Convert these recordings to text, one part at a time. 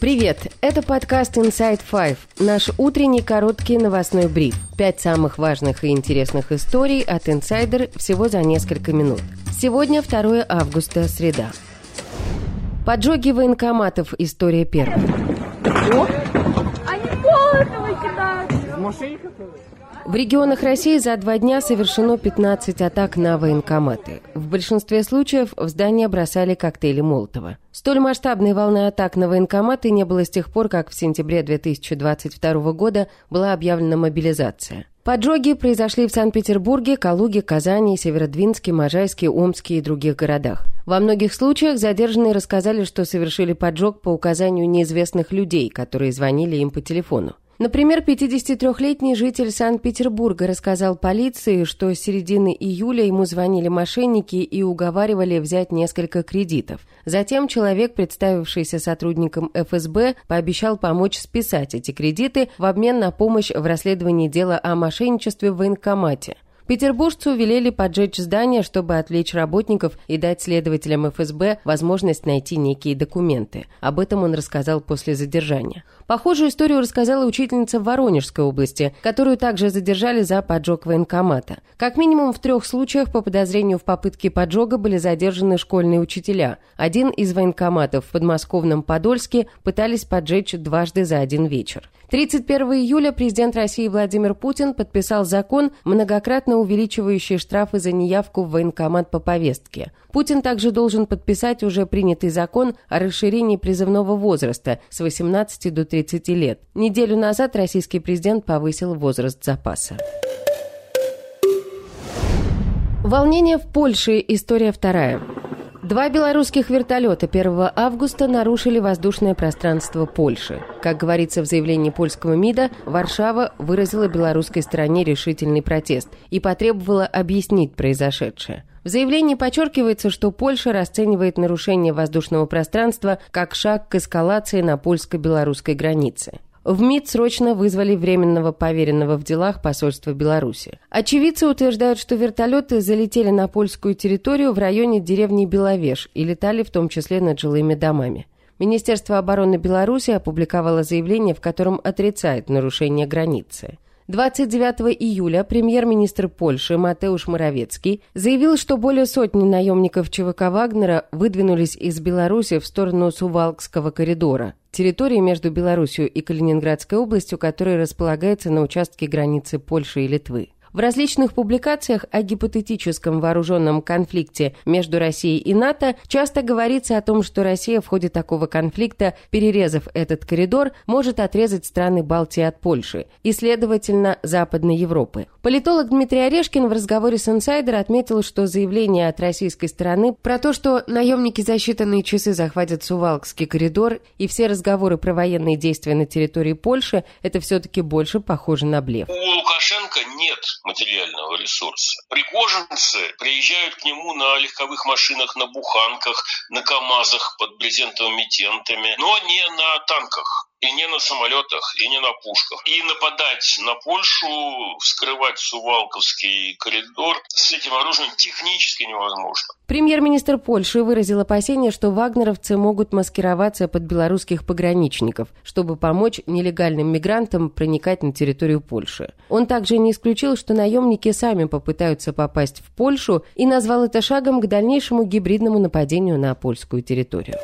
Привет! Это подкаст Inside Five, наш утренний короткий новостной бриф. Пять самых важных и интересных историй от инсайдер всего за несколько минут. Сегодня 2 августа, среда. Поджоги военкоматов. История первая. О, они молотовы кидают. В регионах России за два дня совершено 15 атак на военкоматы. В большинстве случаев в здания бросали коктейли Молотова. Столь масштабной волны атак на военкоматы не было с тех пор, как в сентябре 2022 года была объявлена мобилизация. Поджоги произошли в Санкт-Петербурге, Калуге, Казани, Северодвинске, Можайске, Омске и других городах. Во многих случаях задержанные рассказали, что совершили поджог по указанию неизвестных людей, которые звонили им по телефону. Например, 53-летний житель Санкт-Петербурга рассказал полиции, что с середины июля ему звонили мошенники и уговаривали взять несколько кредитов. Затем человек, представившийся сотрудником ФСБ, пообещал помочь списать эти кредиты в обмен на помощь в расследовании дела о мошенничестве в военкомате. Петербуржцу велели поджечь здание, чтобы отвлечь работников и дать следователям ФСБ возможность найти некие документы. Об этом он рассказал после задержания. Похожую историю рассказала учительница в Воронежской области, которую также задержали за поджог военкомата. Как минимум в трех случаях по подозрению в попытке поджога были задержаны школьные учителя. Один из военкоматов в подмосковном Подольске пытались поджечь дважды за один вечер. 31 июля президент России Владимир Путин подписал закон, многократно увеличивающий штрафы за неявку в военкомат по повестке. Путин также должен подписать уже принятый закон о расширении призывного возраста с 18 до 30 лет. Неделю назад российский президент повысил возраст запаса. Волнение в Польше. История вторая. Два белорусских вертолета 1 августа нарушили воздушное пространство Польши. Как говорится в заявлении польского МИДа, Варшава выразила белорусской стороне решительный протест и потребовала объяснить произошедшее. В заявлении подчеркивается, что Польша расценивает нарушение воздушного пространства как шаг к эскалации на польско-белорусской границе. В МИД срочно вызвали временного поверенного в делах посольства Беларуси. Очевидцы утверждают, что вертолеты залетели на польскую территорию в районе деревни Беловеж и летали в том числе над жилыми домами. Министерство обороны Беларуси опубликовало заявление, в котором отрицает нарушение границы. 29 июля премьер-министр Польши Матеуш Моровецкий заявил, что более сотни наемников ЧВК Вагнера выдвинулись из Беларуси в сторону Сувалкского коридора, территории между Беларусью и Калининградской областью, которая располагается на участке границы Польши и Литвы. В различных публикациях о гипотетическом вооруженном конфликте между Россией и НАТО часто говорится о том, что Россия в ходе такого конфликта, перерезав этот коридор, может отрезать страны Балтии от Польши и, следовательно, Западной Европы. Политолог Дмитрий Орешкин в разговоре с «Инсайдер» отметил, что заявление от российской стороны про то, что наемники за считанные часы захватят Сувалкский коридор и все разговоры про военные действия на территории Польши, это все-таки больше похоже на блеф. У Лукашенко нет материального ресурса. Пригожинцы приезжают к нему на легковых машинах, на буханках, на КАМАЗах под брезентовыми тентами, но не на танках и не на самолетах, и не на пушках. И нападать на Польшу, вскрывать Сувалковский коридор с этим оружием технически невозможно. Премьер-министр Польши выразил опасение, что вагнеровцы могут маскироваться под белорусских пограничников, чтобы помочь нелегальным мигрантам проникать на территорию Польши. Он также не исключил, что наемники сами попытаются попасть в Польшу и назвал это шагом к дальнейшему гибридному нападению на польскую территорию.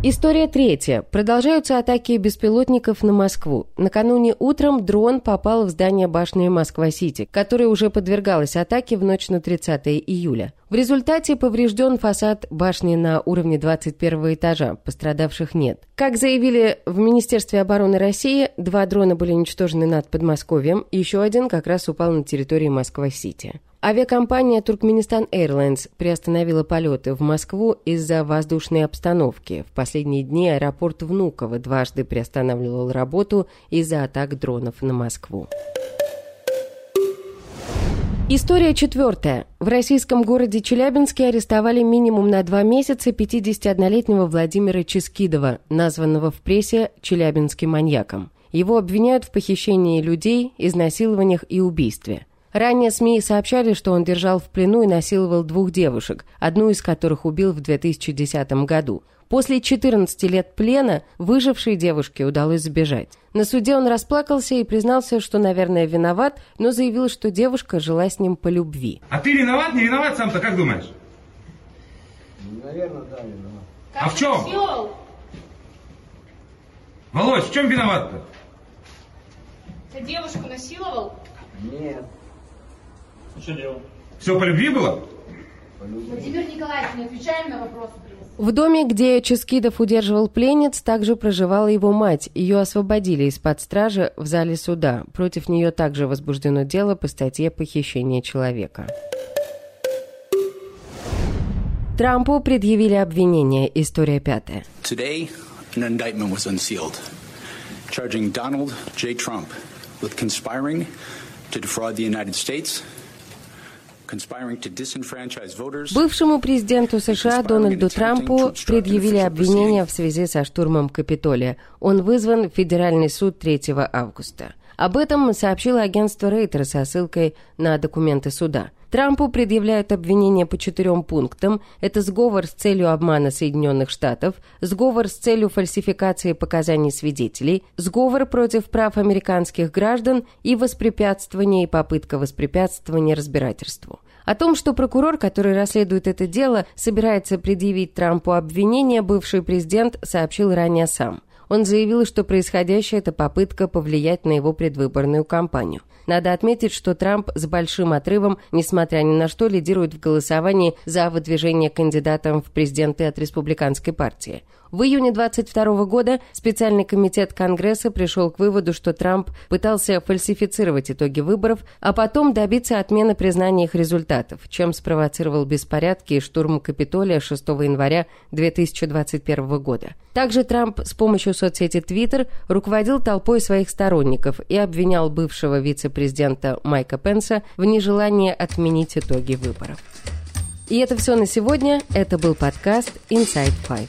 История третья. Продолжаются атаки беспилотников на Москву. Накануне утром дрон попал в здание башни Москва-Сити, которое уже подвергалось атаке в ночь на 30 июля. В результате поврежден фасад башни на уровне 21 этажа, пострадавших нет. Как заявили в Министерстве обороны России, два дрона были уничтожены над Подмосковьем, еще один как раз упал на территории Москва-Сити. Авиакомпания Туркменистан Airlines приостановила полеты в Москву из-за воздушной обстановки. В последние дни аэропорт Внуково дважды приостанавливал работу из-за атак дронов на Москву. История четвертая. В российском городе Челябинске арестовали минимум на два месяца 51-летнего Владимира Ческидова, названного в прессе челябинским маньяком. Его обвиняют в похищении людей, изнасилованиях и убийстве. Ранее СМИ сообщали, что он держал в плену и насиловал двух девушек, одну из которых убил в 2010 году. После 14 лет плена выжившей девушке удалось сбежать. На суде он расплакался и признался, что, наверное, виноват, но заявил, что девушка жила с ним по любви. А ты виноват, не виноват сам-то, как думаешь? Наверное, да, виноват. А в чем? Володь, в чем виноват-то? Ты девушку насиловал? Нет. Все по любви было? Владимир Николаевич, не отвечаем на вопросы. В доме, где Ческидов удерживал пленниц, также проживала его мать. Ее освободили из-под стражи в зале суда. Против нее также возбуждено дело по статье «Похищение человека». Трампу предъявили обвинение. История пятая. Today, an indictment was unsealed, charging Donald J. Trump with conspiring to defraud the United States, conspiring to disenfranchise voters. Бывшему президенту США Дональду Трампу предъявили обвинения в связи со штурмом Капитолия. Он вызван в Федеральный суд 3 августа. Об этом сообщило агентство Рейтер со ссылкой на документы суда. Трампу предъявляют обвинения по четырем пунктам. Это сговор с целью обмана Соединенных Штатов, сговор с целью фальсификации показаний свидетелей, сговор против прав американских граждан и воспрепятствование и попытка воспрепятствования разбирательству. О том, что прокурор, который расследует это дело, собирается предъявить Трампу обвинения, бывший президент сообщил ранее сам. Он заявил, что происходящее – это попытка повлиять на его предвыборную кампанию. Надо отметить, что Трамп с большим отрывом, несмотря ни на что, лидирует в голосовании за выдвижение кандидатом в президенты от республиканской партии. В июне 22 года специальный комитет Конгресса пришел к выводу, что Трамп пытался фальсифицировать итоги выборов, а потом добиться отмены признания их результатов, чем спровоцировал беспорядки и штурм Капитолия 6 января 2021 года. Также Трамп с помощью соцсети Twitter руководил толпой своих сторонников и обвинял бывшего вице-президента Майка Пенса в нежелании отменить итоги выборов. И это все на сегодня. Это был подкаст Inside Five.